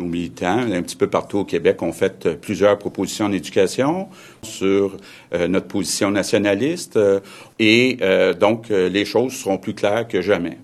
Nos militants, un petit peu partout au Québec, ont fait euh, plusieurs propositions en éducation sur euh, notre position nationaliste euh, et donc les choses seront plus claires que jamais.